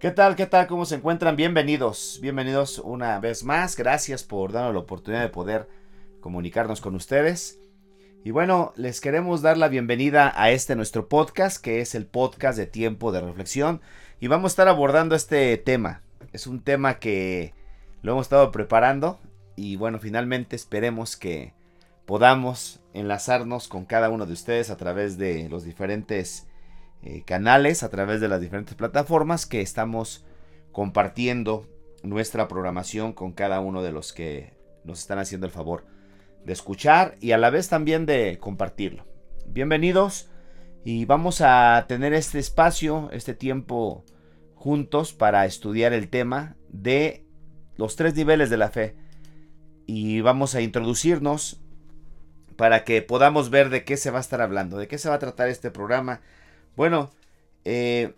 ¿Qué tal? ¿Qué tal? ¿Cómo se encuentran? Bienvenidos, bienvenidos una vez más. Gracias por darnos la oportunidad de poder comunicarnos con ustedes. Y bueno, les queremos dar la bienvenida a este nuestro podcast, que es el podcast de tiempo de reflexión. Y vamos a estar abordando este tema. Es un tema que lo hemos estado preparando. Y bueno, finalmente esperemos que podamos enlazarnos con cada uno de ustedes a través de los diferentes eh, canales, a través de las diferentes plataformas que estamos compartiendo nuestra programación con cada uno de los que nos están haciendo el favor de escuchar y a la vez también de compartirlo. Bienvenidos y vamos a tener este espacio, este tiempo juntos para estudiar el tema de los tres niveles de la fe. Y vamos a introducirnos para que podamos ver de qué se va a estar hablando, de qué se va a tratar este programa, bueno, eh,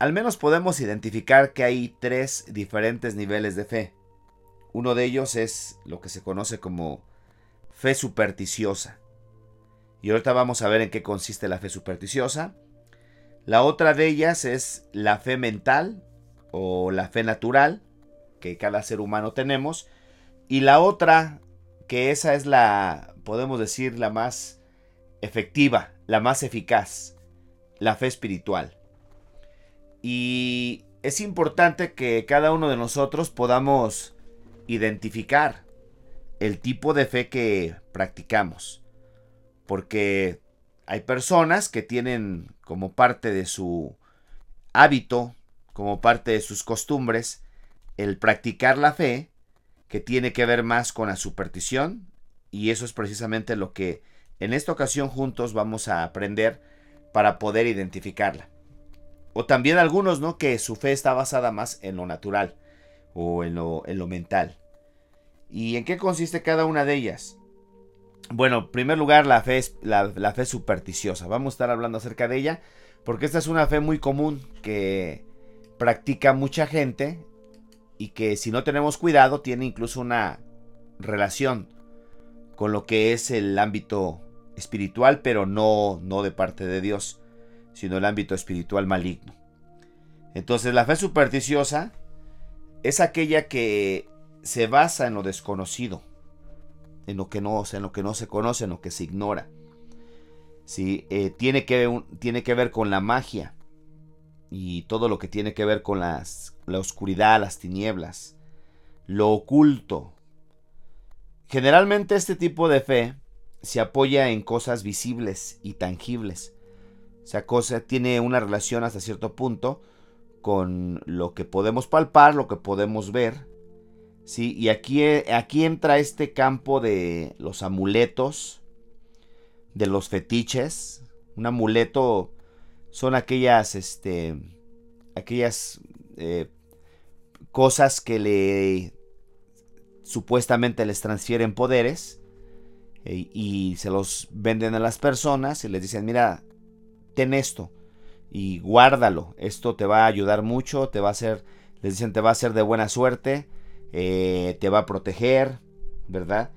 al menos podemos identificar que hay tres diferentes niveles de fe. Uno de ellos es lo que se conoce como fe supersticiosa. Y ahorita vamos a ver en qué consiste la fe supersticiosa. La otra de ellas es la fe mental o la fe natural que cada ser humano tenemos. Y la otra, que esa es la, podemos decir, la más efectiva, la más eficaz, la fe espiritual. Y es importante que cada uno de nosotros podamos identificar el tipo de fe que practicamos. Porque hay personas que tienen como parte de su hábito, como parte de sus costumbres, el practicar la fe, que tiene que ver más con la superstición, y eso es precisamente lo que en esta ocasión juntos vamos a aprender para poder identificarla. O también algunos, ¿no? Que su fe está basada más en lo natural o en lo, en lo mental. ¿Y en qué consiste cada una de ellas? Bueno, en primer lugar, la fe, la fe supersticiosa. Vamos a estar hablando acerca de ella porque esta es una fe muy común que practica mucha gente y que si no tenemos cuidado tiene incluso una relación con lo que es el ámbito espiritual, pero no, no de parte de Dios, sino el ámbito espiritual maligno. Entonces la fe supersticiosa es aquella que se basa en lo desconocido, en lo que no, en lo que no se conoce, en lo que se ignora. Sí, eh, tiene, que, tiene que ver con la magia y todo lo que tiene que ver con las, la oscuridad, las tinieblas, lo oculto. Generalmente este tipo de fe se apoya en cosas visibles y tangibles. O sea, cosa, tiene una relación hasta cierto punto con lo que podemos palpar, lo que podemos ver. ¿sí? Y aquí, aquí entra este campo de los amuletos, de los fetiches. Un amuleto son aquellas, este, aquellas eh, cosas que le supuestamente les transfieren poderes eh, y se los venden a las personas y les dicen, mira, ten esto y guárdalo, esto te va a ayudar mucho, te va a hacer, les dicen, te va a hacer de buena suerte, eh, te va a proteger, ¿verdad?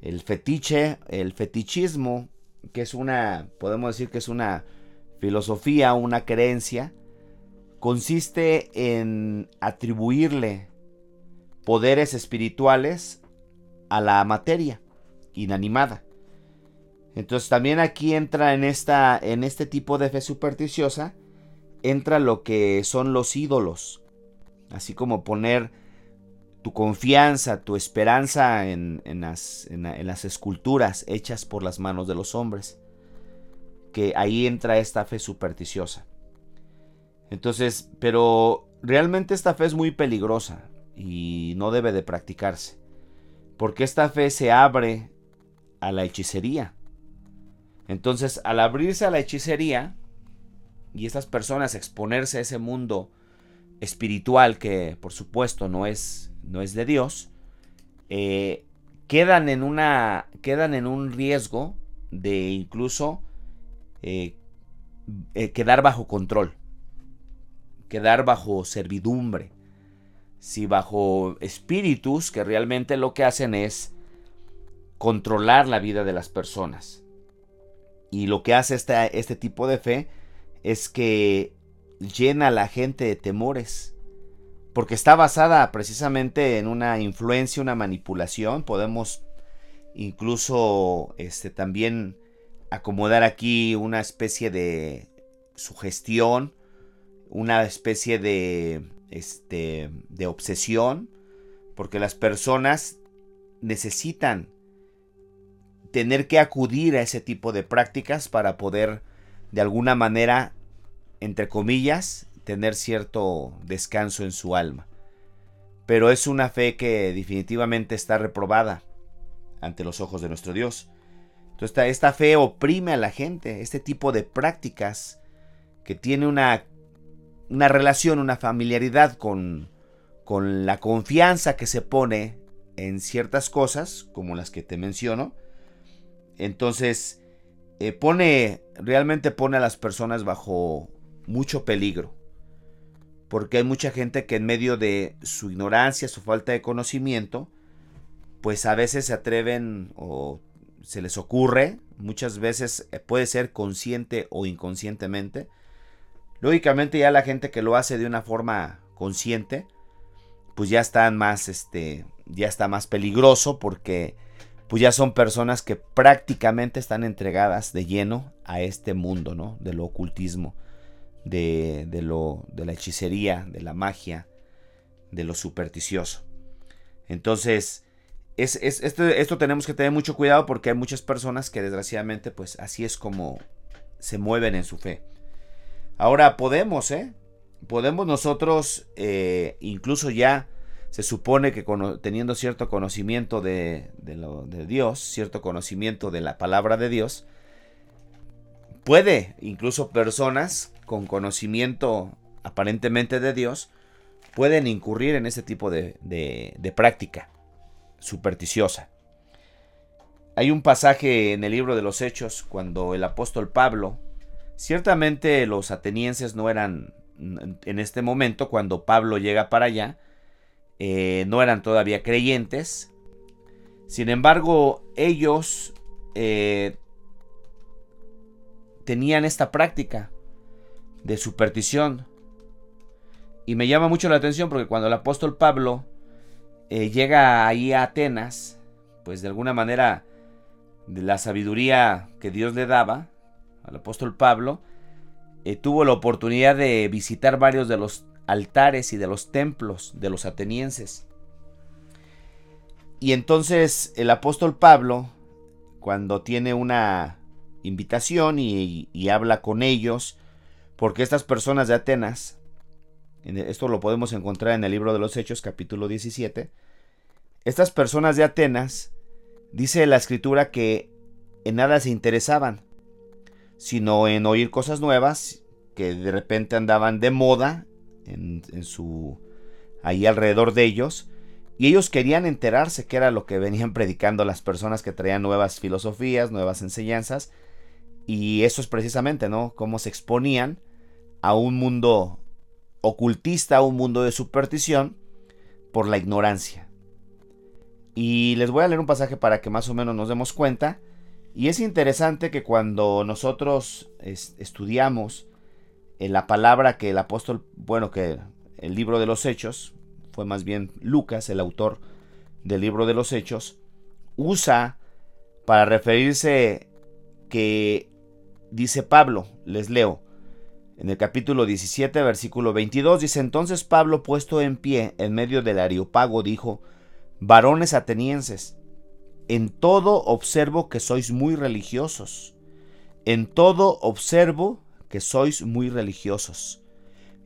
El fetiche, el fetichismo, que es una, podemos decir que es una filosofía, una creencia, consiste en atribuirle poderes espirituales a la materia inanimada. Entonces también aquí entra en, esta, en este tipo de fe supersticiosa, entra lo que son los ídolos. Así como poner tu confianza, tu esperanza en, las, en, las, esculturas hechas por las manos de los hombres. Que ahí entra esta fe supersticiosa. Entonces, pero realmente esta fe es muy peligrosa y no debe de practicarse. Porque esta fe se abre a la hechicería. Entonces, al abrirse a la hechicería y estas personas exponerse a ese mundo espiritual que por supuesto no es, no es de Dios, eh, quedan, en una, quedan en un riesgo de incluso eh, eh, quedar bajo control, quedar bajo servidumbre, si bajo espíritus que realmente lo que hacen es controlar la vida de las personas. Y lo que hace este tipo de fe es que llena a la gente de temores, porque está basada precisamente en una influencia, una manipulación. Podemos incluso este, también acomodar aquí una especie de sugestión, una especie de, este, de obsesión, porque las personas necesitan tener que acudir a ese tipo de prácticas para poder de alguna manera, entre comillas, tener cierto descanso en su alma. Pero es una fe que definitivamente está reprobada ante los ojos de nuestro Dios. Entonces esta, fe oprime a la gente, este tipo de prácticas que tiene una, una relación, una familiaridad con, con la confianza que se pone en ciertas cosas, como las que te menciono. Entonces, eh, pone, realmente pone a las personas bajo mucho peligro. Porque hay mucha gente que en medio de su ignorancia, su falta de conocimiento, pues a veces se atreven o se les ocurre, muchas veces eh, puede ser consciente o inconscientemente. Lógicamente ya la gente que lo hace de una forma consciente, pues ya están más, este, ya está más peligroso porque pues ya son personas que prácticamente están entregadas de lleno a este mundo, ¿no? De lo ocultismo, de, de, lo, de la hechicería, de la magia, de lo supersticioso. Entonces, es, esto, esto, tenemos que tener mucho cuidado porque hay muchas personas que desgraciadamente, pues así es como se mueven en su fe. Ahora podemos, ¿eh? Podemos nosotros, eh, incluso ya se supone que teniendo cierto conocimiento de, de Dios, cierto conocimiento de la palabra de Dios, puede, incluso personas con conocimiento aparentemente de Dios, pueden incurrir en ese tipo de, de, práctica supersticiosa. Hay un pasaje en el libro de los Hechos cuando el apóstol Pablo, ciertamente los atenienses no eran en este momento, cuando Pablo llega para allá, eh, no eran todavía creyentes. Sin embargo, ellos eh, tenían esta práctica de superstición. Y me llama mucho la atención porque cuando el apóstol Pablo eh, llega ahí a Atenas, pues de alguna manera de la sabiduría que Dios le daba al apóstol Pablo, tuvo la oportunidad de visitar varios de los altares y de los templos de los atenienses. Y entonces el apóstol Pablo, cuando tiene una invitación y, habla con ellos, porque estas personas de Atenas, esto lo podemos encontrar en el libro de los Hechos capítulo 17, estas personas de Atenas, dice la escritura que en nada se interesaban, sino en oír cosas nuevas que de repente andaban de moda en, su ahí alrededor de ellos y ellos querían enterarse qué era lo que venían predicando las personas que traían nuevas filosofías, nuevas enseñanzas y eso es precisamente, ¿no? Cómo se exponían a un mundo ocultista, a un mundo de superstición por la ignorancia. Y les voy a leer un pasaje para que más o menos nos demos cuenta. Y es interesante que cuando nosotros estudiamos la palabra que el apóstol, bueno, que el libro de los Hechos, fue más bien Lucas, el autor del libro de los Hechos, usa para referirse que dice Pablo, les leo, en el capítulo 17, versículo 22, dice entonces Pablo puesto en pie en medio del Areopago dijo, varones atenienses, en todo observo que sois muy religiosos, en todo observo que sois muy religiosos.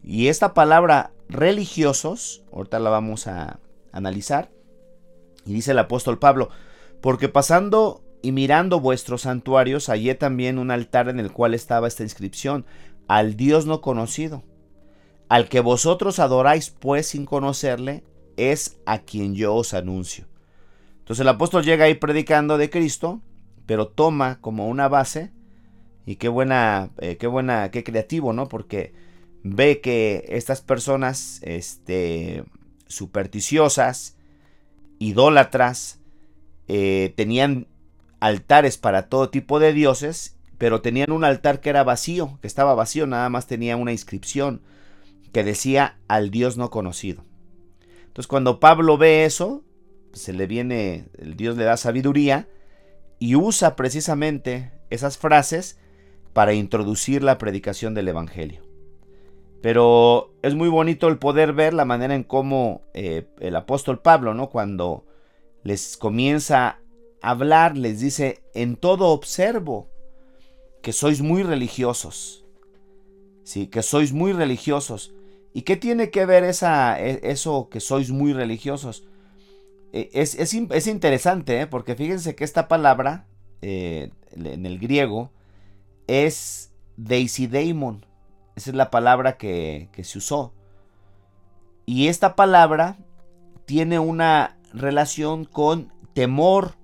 Y esta palabra religiosos, ahorita la vamos a analizar, y dice el apóstol Pablo, porque pasando y mirando vuestros santuarios, hallé también un altar en el cual estaba esta inscripción, al Dios no conocido. Al que vosotros adoráis pues sin conocerle, es a quien yo os anuncio. Entonces el apóstol llega ahí predicando de Cristo, pero toma como una base y qué buena, eh, qué buena, qué creativo, ¿no? Porque ve que estas personas, este, supersticiosas, idólatras, eh, tenían altares para todo tipo de dioses, pero tenían un altar que era vacío, que estaba vacío, nada más tenía una inscripción que decía al Dios no conocido. Entonces cuando Pablo ve eso, se le viene, el Dios le da sabiduría y usa precisamente esas frases para introducir la predicación del Evangelio. Pero es muy bonito el poder ver la manera en cómo eh, el apóstol Pablo, ¿no? Cuando les comienza a hablar, les dice, en todo observo que sois muy religiosos. Sí, que sois muy religiosos. ¿Y qué tiene que ver esa, e, eso que sois muy religiosos? E, es, interesante, ¿eh? porque fíjense que esta palabra eh, en el griego es deisideimon. Esa es la palabra que, que se usó. Y esta palabra tiene una relación con temor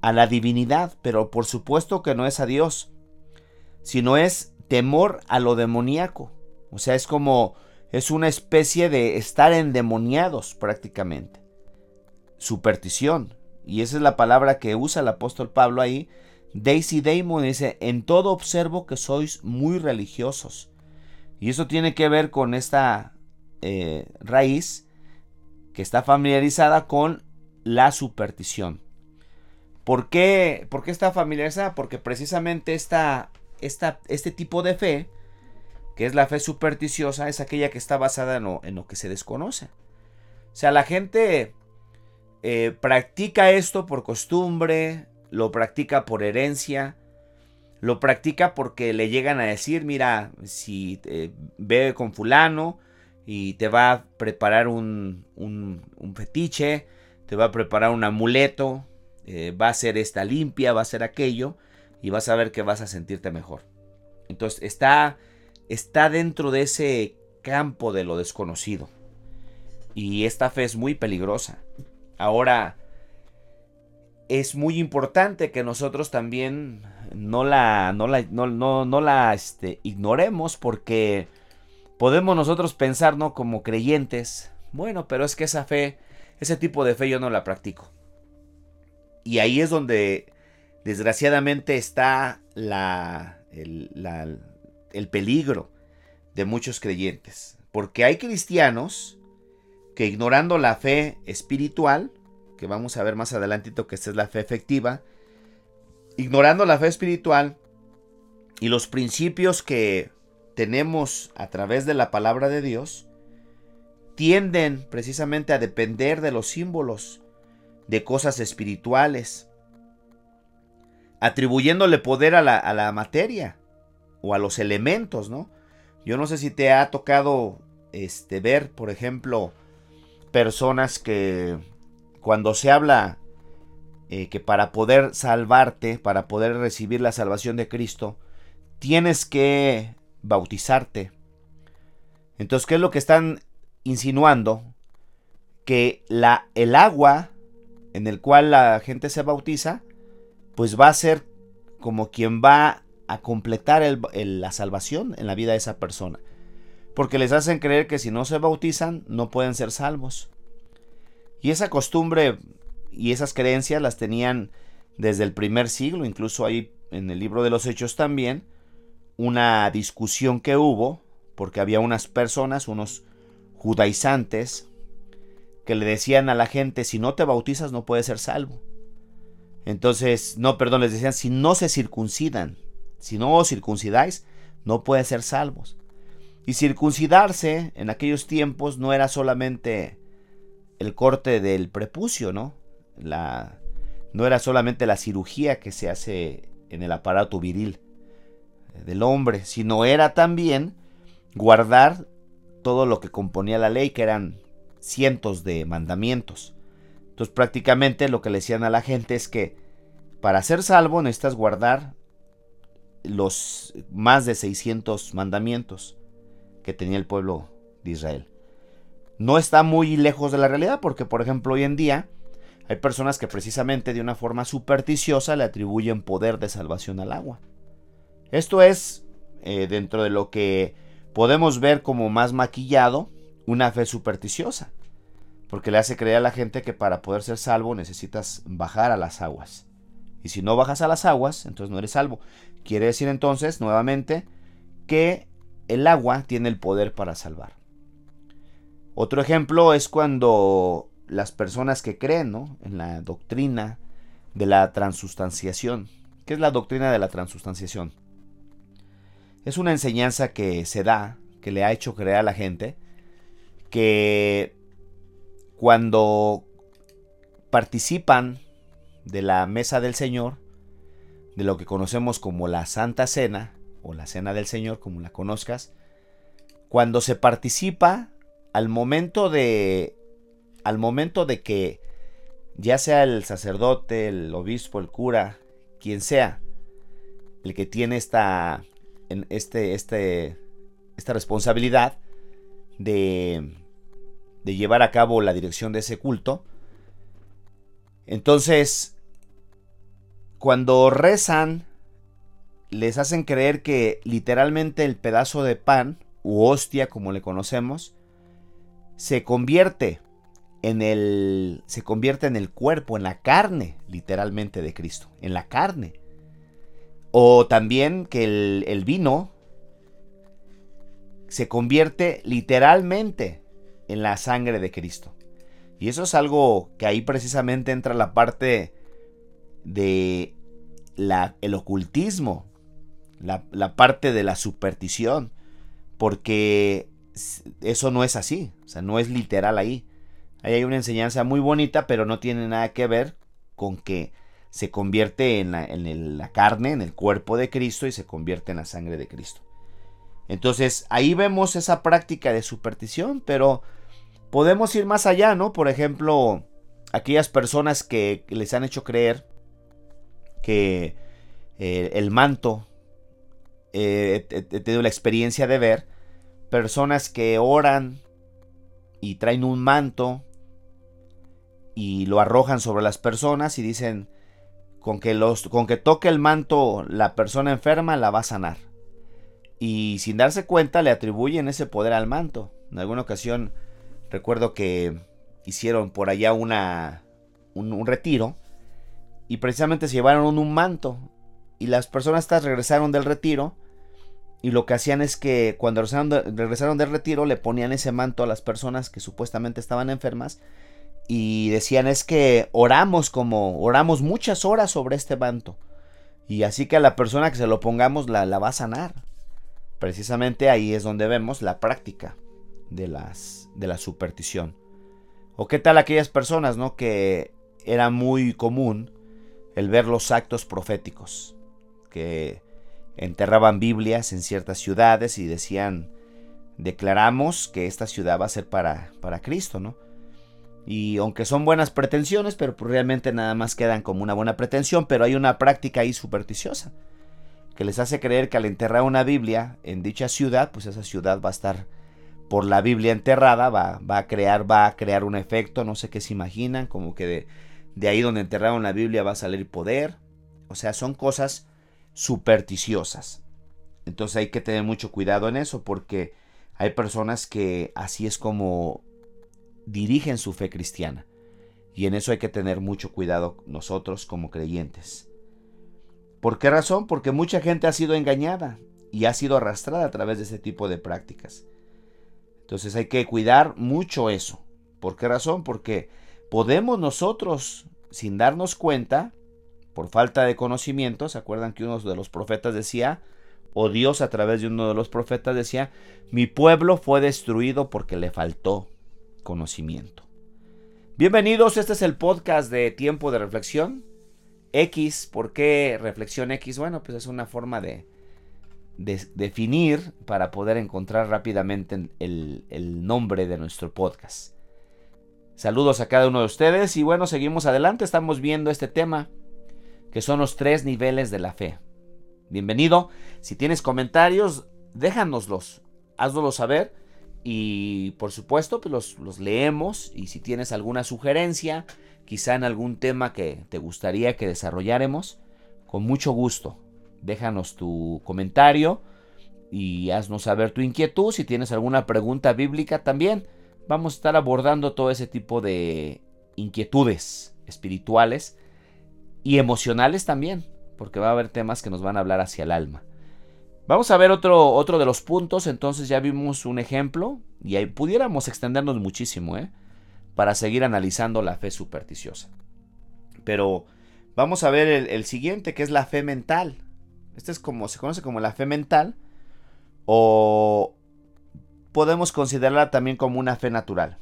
a la divinidad, pero por supuesto que no es a Dios sino es temor a lo demoníaco. O sea, es como, es una especie de estar endemoniados prácticamente. Superstición. Y esa es la palabra que usa el apóstol Pablo ahí. Daisy Damon dice, en todo observo que sois muy religiosos. Y eso tiene que ver con esta eh, raíz que está familiarizada con la superstición. ¿Por qué, ¿Por qué está familiarizada? Porque precisamente esta este tipo de fe, que es la fe supersticiosa, es aquella que está basada en lo, que se desconoce. O sea, la gente eh, practica esto por costumbre, lo practica por herencia, lo practica porque le llegan a decir, mira, si ve con fulano y te va a preparar un, un, fetiche, te va a preparar un amuleto, eh, va a ser esta limpia, va a ser aquello y vas a ver que vas a sentirte mejor. Entonces está, está dentro de ese campo de lo desconocido. Y esta fe es muy peligrosa. Ahora, es muy importante que nosotros también no la, no la, no, la este, ignoremos porque podemos nosotros pensar, ¿no? Como creyentes, bueno, pero es que esa fe, ese tipo de fe yo no la practico. Y ahí es donde desgraciadamente está la, el, peligro de muchos creyentes. Porque hay cristianos que ignorando la fe espiritual, que vamos a ver más adelantito que esta es la fe efectiva, ignorando la fe espiritual y los principios que tenemos a través de la palabra de Dios, tienden precisamente a depender de los símbolos, de cosas espirituales, atribuyéndole poder a la, materia o a los elementos, ¿no? Yo no sé si te ha tocado este, ver, por ejemplo, personas que cuando se habla eh, que para poder salvarte, para poder recibir la salvación de Cristo, tienes que bautizarte. Entonces, ¿qué es lo que están insinuando? Que la, el agua en el cual la gente se bautiza pues va a ser como quien va a completar la salvación en la vida de esa persona. Porque les hacen creer que si no se bautizan no pueden ser salvos. Y esa costumbre y esas creencias las tenían desde el primer siglo, incluso ahí en el libro de los Hechos también, una discusión que hubo, porque había unas personas, unos judaizantes, que le decían a la gente, si no te bautizas no puedes ser salvo. Entonces, no, perdón, les decían, si no se circuncidan, si no os circuncidáis, no pueden ser salvos. Y circuncidarse en aquellos tiempos no era solamente el corte del prepucio, ¿no? La, no era solamente la cirugía que se hace en el aparato viril del hombre, sino era también guardar todo lo que componía la ley, que eran cientos de mandamientos. Entonces prácticamente lo que le decían a la gente es que para ser salvo necesitas guardar los más de 600 mandamientos que tenía el pueblo de Israel. No está muy lejos de la realidad porque, por ejemplo, hoy en día hay personas que precisamente de una forma supersticiosa le atribuyen poder de salvación al agua. Esto es, eh, dentro de lo que podemos ver como más maquillado, una fe supersticiosa porque le hace creer a la gente que para poder ser salvo necesitas bajar a las aguas Y si no bajas a las aguas, entonces no eres salvo. Quiere decir entonces, nuevamente, que el agua tiene el poder para salvar. Otro ejemplo es cuando las personas que creen en la doctrina de la transustanciación. ¿Qué es la doctrina de la transustanciación? Es una enseñanza que se da, que le ha hecho creer a la gente, que cuando participan de la mesa del Señor, de lo que conocemos como la Santa Cena, o la Cena del Señor, como la conozcas, cuando se participa al momento de al momento de que ya sea el sacerdote, el obispo, el cura, quien sea, el que tiene esta este este esta responsabilidad de de llevar a cabo la dirección de ese culto, entonces cuando rezan, les hacen creer que literalmente el pedazo de pan, u hostia como le conocemos, se convierte en el se convierte en el cuerpo, en la carne, literalmente de Cristo, en la carne. O también que el, vino se convierte literalmente en la sangre de Cristo. Y eso es algo que ahí precisamente entra la parte de el ocultismo, la, parte de la superstición, porque eso no es así, o sea, no es literal ahí. Ahí hay una enseñanza muy bonita, pero no tiene nada que ver con que se convierte en la, en la carne, en el cuerpo de Cristo y se convierte en la sangre de Cristo. Entonces ahí vemos esa práctica de superstición, pero podemos ir más allá, ¿no? Por ejemplo, aquellas personas que les han hecho creer que eh, el manto, eh, he tenido la experiencia de ver personas que oran y traen un manto y lo arrojan sobre las personas y dicen con que, los, con que toque el manto la persona enferma la va a sanar. Y sin darse cuenta le atribuyen ese poder al manto. En alguna ocasión recuerdo que hicieron por allá una, un retiro y precisamente se llevaron un manto y las personas estas regresaron del retiro y lo que hacían es que cuando regresaron, del retiro le ponían ese manto a las personas que supuestamente estaban enfermas y decían es que oramos como oramos muchas horas sobre este manto y así que a la persona que se lo pongamos la, la va a sanar. Precisamente ahí es donde vemos la práctica de las de la superstición. O qué tal aquellas personas no que era muy común el ver los actos proféticos, que enterraban Biblias en ciertas ciudades y decían, declaramos que esta ciudad va a ser para, para Cristo, ¿no? Y aunque son buenas pretensiones, pero pues realmente nada más quedan como una buena pretensión, pero hay una práctica ahí supersticiosa que les hace creer que al enterrar una Biblia en dicha ciudad, pues esa ciudad va a estar por la Biblia enterrada, va, va a crear, va a crear un efecto, no sé qué se imaginan, como que de, de ahí donde enterraron la Biblia va a salir poder. O sea, son cosas supersticiosas. Entonces hay que tener mucho cuidado en eso porque hay personas que así es como dirigen su fe cristiana. Y en eso hay que tener mucho cuidado nosotros como creyentes. ¿Por qué razón? Porque mucha gente ha sido engañada y ha sido arrastrada a través de ese tipo de prácticas. Entonces hay que cuidar mucho eso. ¿Por qué razón? Porque podemos nosotros, sin darnos cuenta, por falta de conocimiento, ¿se acuerdan que uno de los profetas decía, o Dios a través de uno de los profetas decía, mi pueblo fue destruido porque le faltó conocimiento? Bienvenidos, este es el podcast de tiempo de reflexión. X, ¿por qué reflexión X? Bueno, pues es una forma de, definir para poder encontrar rápidamente el nombre de nuestro podcast. Saludos a cada uno de ustedes y bueno, seguimos adelante, estamos viendo este tema que son los tres niveles de la fe. Bienvenido, si tienes comentarios, déjanoslos, hazlos saber. Y por supuesto pues los, los leemos. Y si tienes alguna sugerencia, quizá en algún tema que te gustaría que desarrolláramos, con mucho gusto, déjanos tu comentario y haznos saber tu inquietud, si tienes alguna pregunta bíblica también vamos a estar abordando todo ese tipo de inquietudes espirituales y emocionales también, porque va a haber temas que nos van a hablar hacia el alma. Vamos a ver otro, otro de los puntos, entonces ya vimos un ejemplo y ahí pudiéramos extendernos muchísimo, ¿eh? Para seguir analizando la fe supersticiosa. Pero vamos a ver el, el siguiente, que es la fe mental. Este es como, se conoce como la fe mental o podemos considerarla también como una fe natural.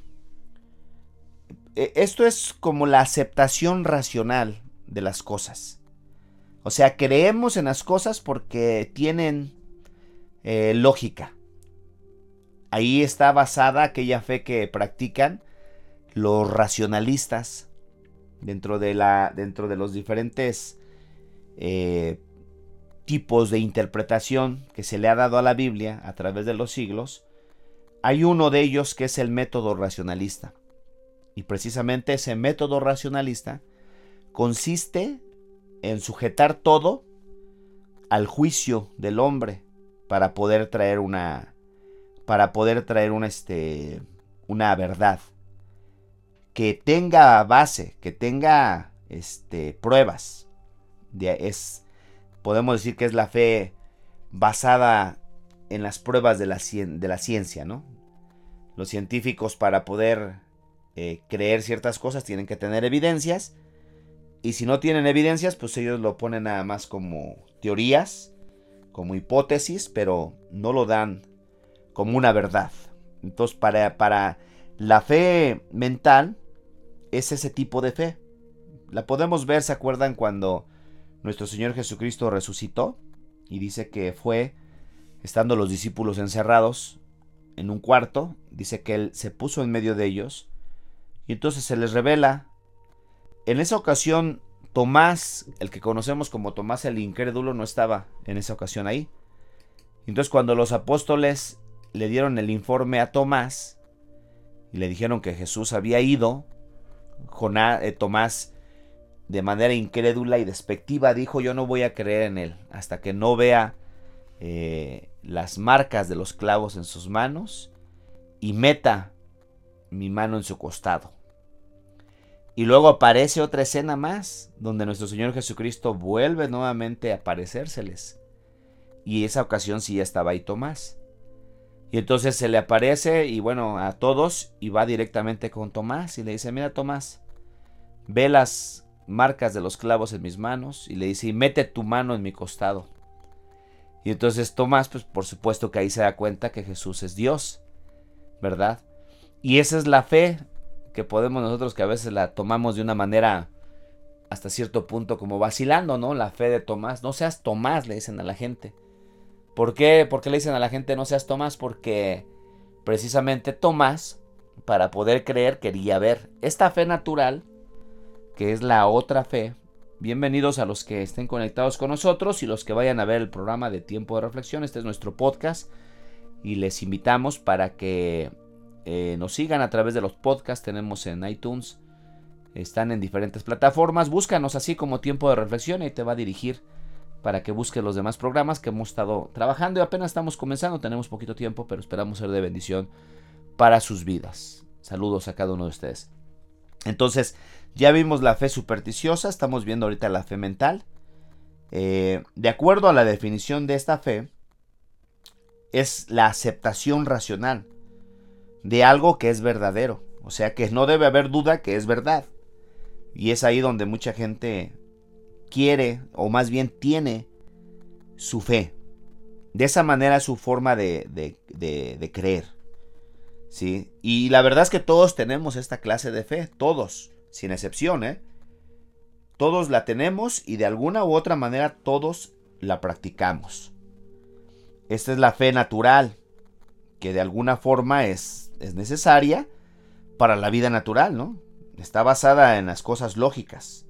E, esto es como la aceptación racional de las cosas. O sea, creemos en las cosas porque tienen eh, lógica. Ahí está basada aquella fe que practican los racionalistas dentro de, la, dentro de los diferentes eh, tipos de interpretación que se le ha dado a la Biblia a través de los siglos. Hay uno de ellos que es el método racionalista. Y precisamente ese método racionalista consiste en sujetar todo al juicio del hombre para poder traer una para poder traer una este una verdad que tenga base, que tenga este pruebas. es podemos decir que es la fe basada en las pruebas de la, de la ciencia, ¿no? Los científicos para poder eh, creer ciertas cosas tienen que tener evidencias y si no tienen evidencias, pues ellos lo ponen nada más como teorías, como hipótesis, pero no lo dan como una verdad. Entonces, para, para la fe mental, es ese tipo de fe. La podemos ver, ¿se acuerdan cuando nuestro Señor Jesucristo resucitó? Y dice que fue, estando los discípulos encerrados en un cuarto, dice que Él se puso en medio de ellos, y entonces se les revela en esa ocasión, Tomás, el que conocemos como Tomás el incrédulo, no estaba en esa ocasión ahí. Entonces cuando los apóstoles le dieron el informe a Tomás y le dijeron que Jesús había ido, eh, Tomás de manera incrédula y despectiva dijo yo no voy a creer en él hasta que no vea eh, las marcas de los clavos en sus manos y meta mi mano en su costado. Y luego aparece otra escena más, donde nuestro Señor Jesucristo vuelve nuevamente a aparecérseles. Y esa ocasión sí estaba ahí Tomás. Y entonces se le aparece y bueno, a todos y va directamente con Tomás y le dice, mira Tomás, ve las marcas de los clavos en mis manos y le dice, mete tu mano en mi costado. Y entonces Tomás, pues por supuesto que ahí se da cuenta que Jesús es Dios, ¿verdad? Y esa es la fe que podemos nosotros que a veces la tomamos de una manera hasta cierto punto como vacilando, ¿no? La fe de Tomás. No seas Tomás, le dicen a la gente. ¿Por qué? ¿Por qué le dicen a la gente no seas Tomás? Porque precisamente Tomás, para poder creer, quería ver. Esta fe natural, que es la otra fe, bienvenidos a los que estén conectados con nosotros y los que vayan a ver el programa de tiempo de reflexión. Este es nuestro podcast y les invitamos para que eh, nos sigan a través de los podcasts, tenemos en iTunes, están en diferentes plataformas, búscanos así como tiempo de reflexión y te va a dirigir para que busques los demás programas que hemos estado trabajando y apenas estamos comenzando, tenemos poquito tiempo, pero esperamos ser de bendición para sus vidas. Saludos a cada uno de ustedes. Entonces, ya vimos la fe supersticiosa, estamos viendo ahorita la fe mental. Eh, de acuerdo a la definición de esta fe, es la aceptación racional de algo que es verdadero. O sea que no debe haber duda que es verdad. Y es ahí donde mucha gente quiere, o más bien tiene, su fe. De esa manera su forma de, de, creer. ¿Sí? Y la verdad es que todos tenemos esta clase de fe, todos, sin excepción, ¿eh? Todos la tenemos y de alguna u otra manera todos la practicamos. Esta es la fe natural, que de alguna forma es es necesaria para la vida natural, ¿no? Está basada en las cosas lógicas.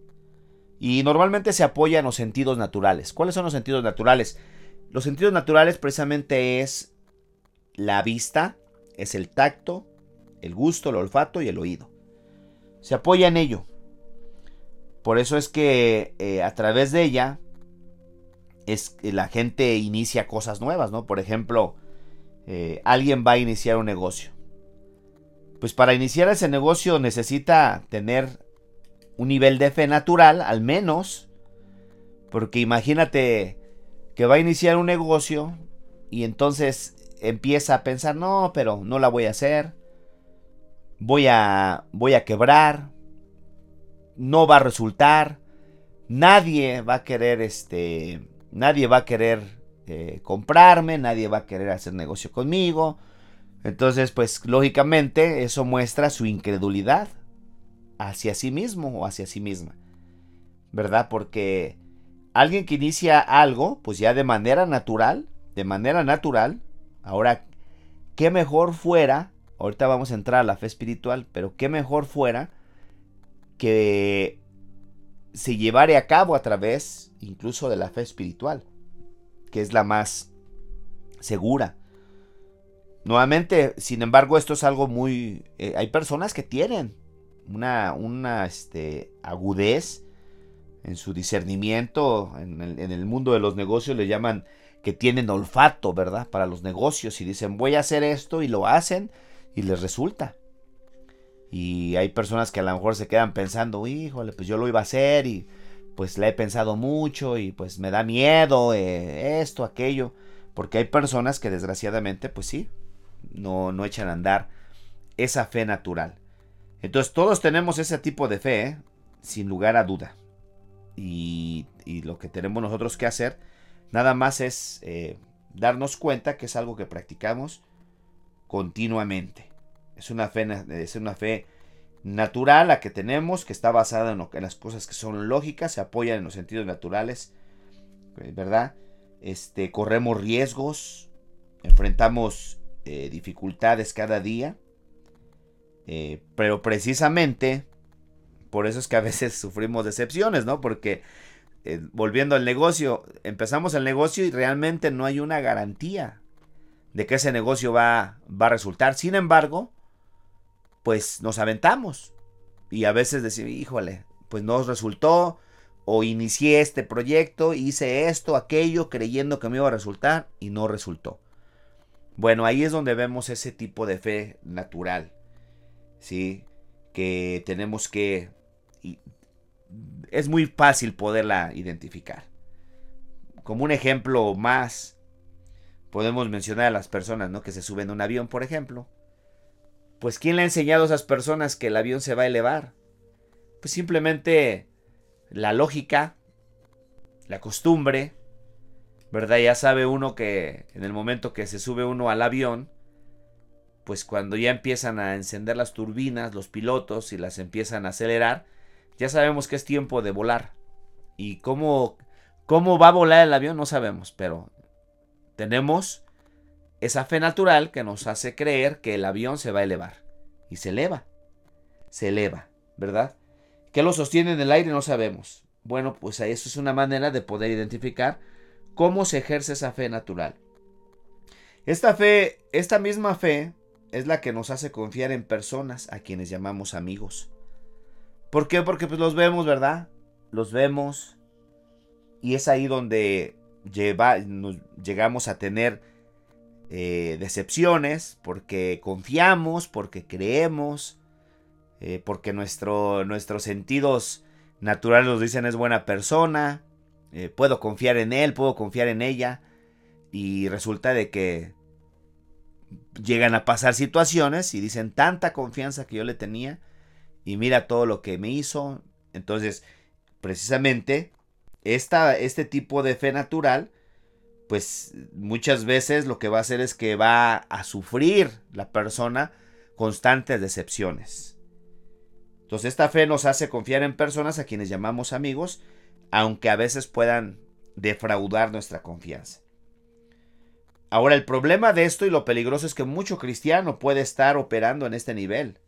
Y normalmente se apoya en los sentidos naturales. ¿Cuáles son los sentidos naturales? Los sentidos naturales precisamente es la vista, es el tacto, el gusto, el olfato y el oído. Se apoya en ello. Por eso es que eh, a través de ella es la gente inicia cosas nuevas, ¿no? Por ejemplo, eh, alguien va a iniciar un negocio pues para iniciar ese negocio necesita tener un nivel de fe natural, al menos, porque imagínate que va a iniciar un negocio y entonces empieza a pensar, no, pero no la voy a hacer, voy a, voy a quebrar, no va a resultar, nadie va a querer, este, nadie va a querer eh, comprarme, nadie va a querer hacer negocio conmigo. Entonces, pues lógicamente eso muestra su incredulidad hacia sí mismo o hacia sí misma. ¿Verdad? Porque alguien que inicia algo, pues ya de manera natural, de manera natural, ahora, qué mejor fuera, ahorita vamos a entrar a la fe espiritual, pero qué mejor fuera que se llevare a cabo a través incluso de la fe espiritual, que es la más segura. Nuevamente, sin embargo, esto es algo muy... Eh, hay personas que tienen una, una este, agudez en su discernimiento, en el, mundo de los negocios le llaman que tienen olfato, ¿verdad? Para los negocios y dicen voy a hacer esto y lo hacen y les resulta. Y hay personas que a lo mejor se quedan pensando, híjole, pues yo lo iba a hacer y pues le he pensado mucho y pues me da miedo eh, esto, aquello. Porque hay personas que desgraciadamente, pues sí, no, no echan a andar esa fe natural. Entonces todos tenemos ese tipo de fe, ¿eh? sin lugar a duda. Y, lo que tenemos nosotros que hacer nada más es eh, darnos cuenta que es algo que practicamos continuamente. Es una fe, es una fe natural la que tenemos, que está basada en, en las cosas que son lógicas, se apoya en los sentidos naturales, eh, ¿verdad? Este, corremos riesgos, enfrentamos dificultades cada día eh, pero precisamente por eso es que a veces sufrimos decepciones, ¿no? Porque eh, volviendo al negocio, empezamos el negocio y realmente no hay una garantía de que ese negocio va, va a resultar. Sin embargo, pues nos aventamos y a veces decimos, híjole, pues no resultó o inicié este proyecto, hice esto, aquello, creyendo que me iba a resultar y no resultó. Bueno, ahí es donde vemos ese tipo de fe natural. ¿sí? Que tenemos que... Es muy fácil poderla identificar. Como un ejemplo más, podemos mencionar a las personas, ¿no? Que se suben a un avión, por ejemplo. Pues ¿quién le ha enseñado a esas personas que el avión se va a elevar? Pues simplemente la lógica, la costumbre, ¿verdad? Ya sabe uno que en el momento que se sube uno al avión, pues cuando ya empiezan a encender las turbinas, los pilotos y las empiezan a acelerar, ya sabemos que es tiempo de volar. Y cómo, cómo va a volar el avión no sabemos, pero tenemos esa fe natural que nos hace creer que el avión se va a elevar. Y se eleva, se eleva, ¿verdad? ¿Qué lo sostiene en el aire? No sabemos. Bueno, pues eso es una manera de poder identificar cómo se ejerce esa fe natural. Esta fe, esta misma fe, es la que nos hace confiar en personas a quienes llamamos amigos. ¿Por qué? Porque pues los vemos, ¿verdad? Los vemos y es ahí donde llegamos a tener eh, decepciones porque confiamos, porque creemos, eh, porque nuestro, nuestros sentidos naturales nos dicen es buena persona, eh, puedo confiar en él, puedo confiar en ella y resulta de que llegan a pasar situaciones y dicen tanta confianza que yo le tenía y mira todo lo que me hizo. Entonces, precisamente, esta, este tipo de fe natural, pues muchas veces lo que va a hacer es que va a sufrir la persona constantes decepciones. Entonces, esta fe nos hace confiar en personas a quienes llamamos amigos, aunque a veces puedan defraudar nuestra confianza. Ahora, el problema de esto y lo peligroso es que mucho cristiano puede estar operando en este nivel,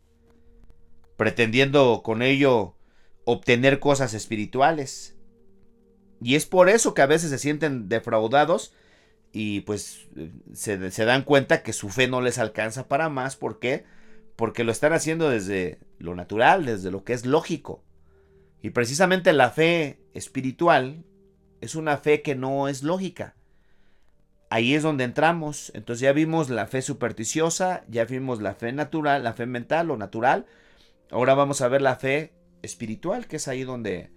pretendiendo con ello obtener cosas espirituales. Y es por eso que a veces se sienten defraudados y pues se, dan cuenta que su fe no les alcanza para más. ¿Por qué? Porque lo están haciendo desde lo natural, desde lo que es lógico. Y precisamente la fe espiritual es una fe que no es lógica ahí es donde entramos. Entonces ya vimos la fe supersticiosa, ya vimos la fe natural, la fe mental o natural. Ahora vamos a ver la fe espiritual, que es ahí donde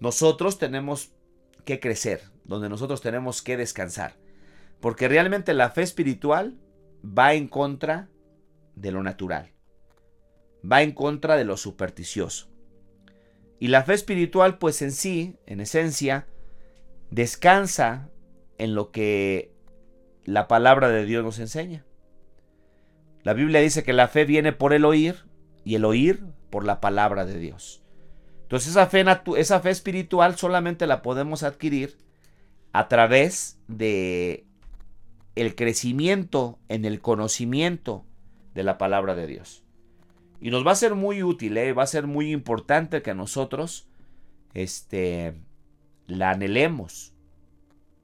nosotros tenemos que crecer, donde nosotros tenemos que descansar. Porque realmente la fe espiritual va en contra de lo natural, va en contra de lo supersticioso. Y la fe espiritual, pues en sí, en esencia, descansa en lo que la palabra de Dios nos enseña. La Biblia dice que la fe viene por el oír y el oír por la palabra de Dios. Entonces esa fe, esa fe espiritual solamente la podemos adquirir a través de el crecimiento en el conocimiento de la palabra de Dios. Y nos va a ser muy útil, ¿eh? va a ser muy importante que nosotros este, la anhelemos.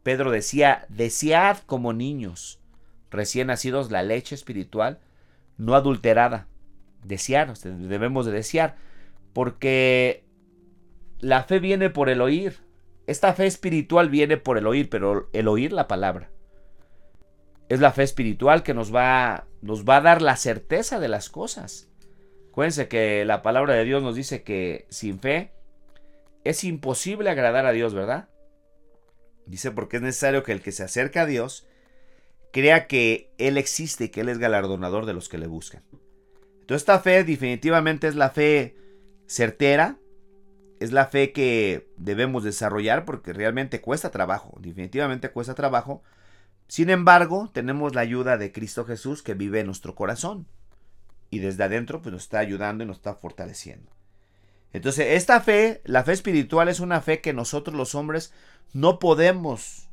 Pedro decía, desead como niños recién nacidos la leche espiritual no adulterada. Desear, debemos de desear, porque la fe viene por el oír. Esta fe espiritual viene por el oír, pero el oír la palabra. Es la fe espiritual que nos va, nos va a dar la certeza de las cosas. Acuérdense que la palabra de Dios nos dice que sin fe es imposible agradar a Dios, ¿verdad? Dice porque es necesario que el que se acerca a Dios crea que Él existe y que Él es galardonador de los que le buscan. Entonces esta fe definitivamente es la fe certera, es la fe que debemos desarrollar porque realmente cuesta trabajo, definitivamente cuesta trabajo. Sin embargo, tenemos la ayuda de Cristo Jesús que vive en nuestro corazón y desde adentro pues nos está ayudando y nos está fortaleciendo. Entonces, esta fe, la fe espiritual es una fe que nosotros los hombres no podemos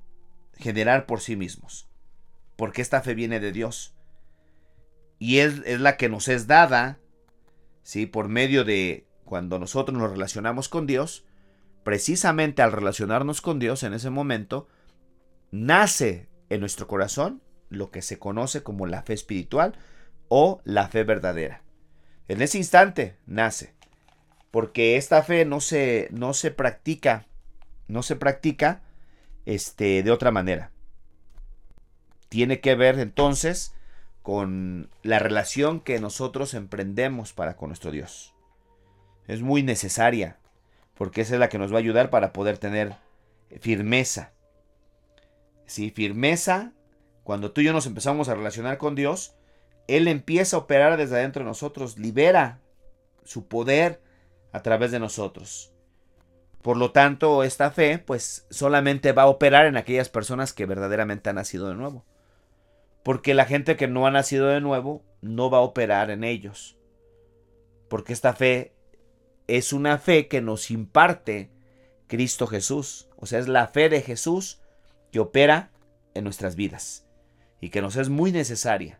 generar por sí mismos, porque esta fe viene de Dios. Y es, es la que nos es dada, ¿sí? Por medio de cuando nosotros nos relacionamos con Dios, precisamente al relacionarnos con Dios en ese momento, nace en nuestro corazón lo que se conoce como la fe espiritual o la fe verdadera. En ese instante nace, porque esta fe no se, no se practica, no se practica este, de otra manera. Tiene que ver entonces con la relación que nosotros emprendemos para con nuestro Dios es muy necesaria, porque esa es la que nos va a ayudar para poder tener firmeza. Sí, firmeza, cuando tú y yo nos empezamos a relacionar con Dios, Él empieza a operar desde adentro de nosotros, libera su poder a través de nosotros. Por lo tanto, esta fe, pues solamente va a operar en aquellas personas que verdaderamente han nacido de nuevo. Porque la gente que no ha nacido de nuevo no va a operar en ellos. Porque esta fe es una fe que nos imparte Cristo Jesús. O sea, es la fe de Jesús que opera en nuestras vidas y que nos es muy necesaria.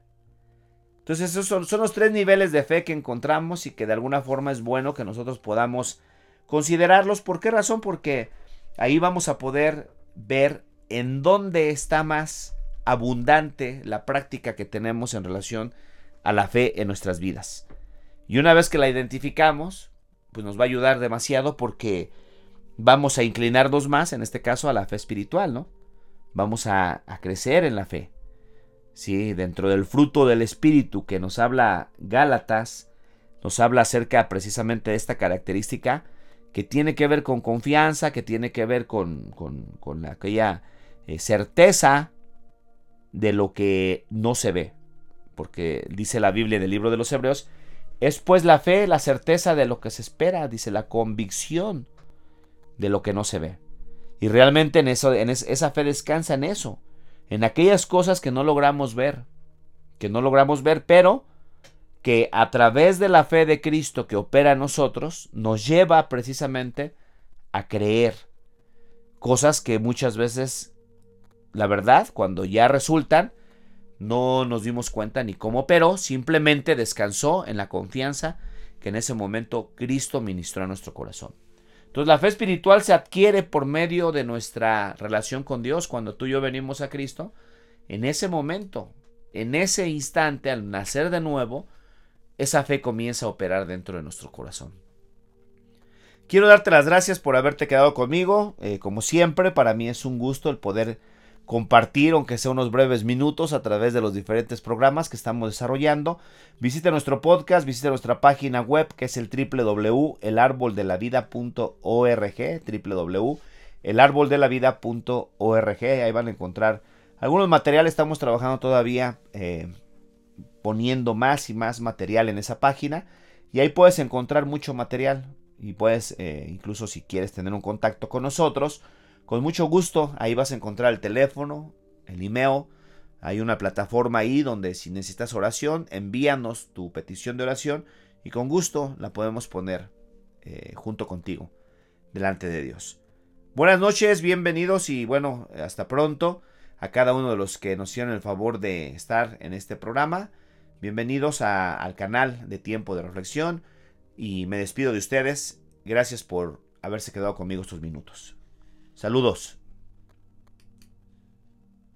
Entonces esos son, los tres niveles de fe que encontramos y que de alguna forma es bueno que nosotros podamos considerarlos. ¿Por qué razón? Porque ahí vamos a poder ver en dónde está más abundante la práctica que tenemos en relación a la fe en nuestras vidas. Y una vez que la identificamos, pues nos va a ayudar demasiado porque vamos a inclinarnos más, en este caso, a la fe espiritual, ¿no? Vamos a, crecer en la fe. Sí, dentro del fruto del espíritu que nos habla Gálatas, nos habla acerca precisamente de esta característica que tiene que ver con confianza, que tiene que ver con, con, aquella eh, certeza de lo que no se ve. Porque dice la Biblia en el libro de los Hebreos es pues la fe, la certeza de lo que se espera, dice la convicción de lo que no se ve. Y realmente en eso, en esa fe descansa en eso, en aquellas cosas que no logramos ver, que no logramos ver, pero que a través de la fe de Cristo que opera en nosotros, nos lleva precisamente a creer cosas que muchas veces, la verdad, cuando ya resultan, no nos dimos cuenta ni cómo, pero simplemente descansó en la confianza que en ese momento Cristo ministró a nuestro corazón. Entonces la fe espiritual se adquiere por medio de nuestra relación con Dios. Cuando tú y yo venimos a Cristo, en ese momento, en ese instante, al nacer de nuevo, esa fe comienza a operar dentro de nuestro corazón. Quiero darte las gracias por haberte quedado conmigo. Eh, como siempre, para mí es un gusto el poder compartir, aunque sea unos breves minutos, a través de los diferentes programas que estamos desarrollando. Visite nuestro podcast, visite nuestra página web que es el www.elarboldelavida.org, www.elarboldelavida.org. Ahí van a encontrar algunos materiales. Estamos trabajando todavía eh, poniendo más y más material en esa página. Y ahí puedes encontrar mucho material. Y puedes, eh, incluso si quieres tener un contacto con nosotros, con mucho gusto, ahí vas a encontrar el teléfono, el email. Hay una plataforma ahí donde si necesitas oración, envíanos tu petición de oración y con gusto la podemos poner eh, junto contigo delante de Dios. Buenas noches, bienvenidos y bueno, hasta pronto a cada uno de los que nos hicieron el favor de estar en este programa. Bienvenidos al canal de Tiempo de Reflexión y me despido de ustedes. Gracias por haberse quedado conmigo estos minutos. Saludos.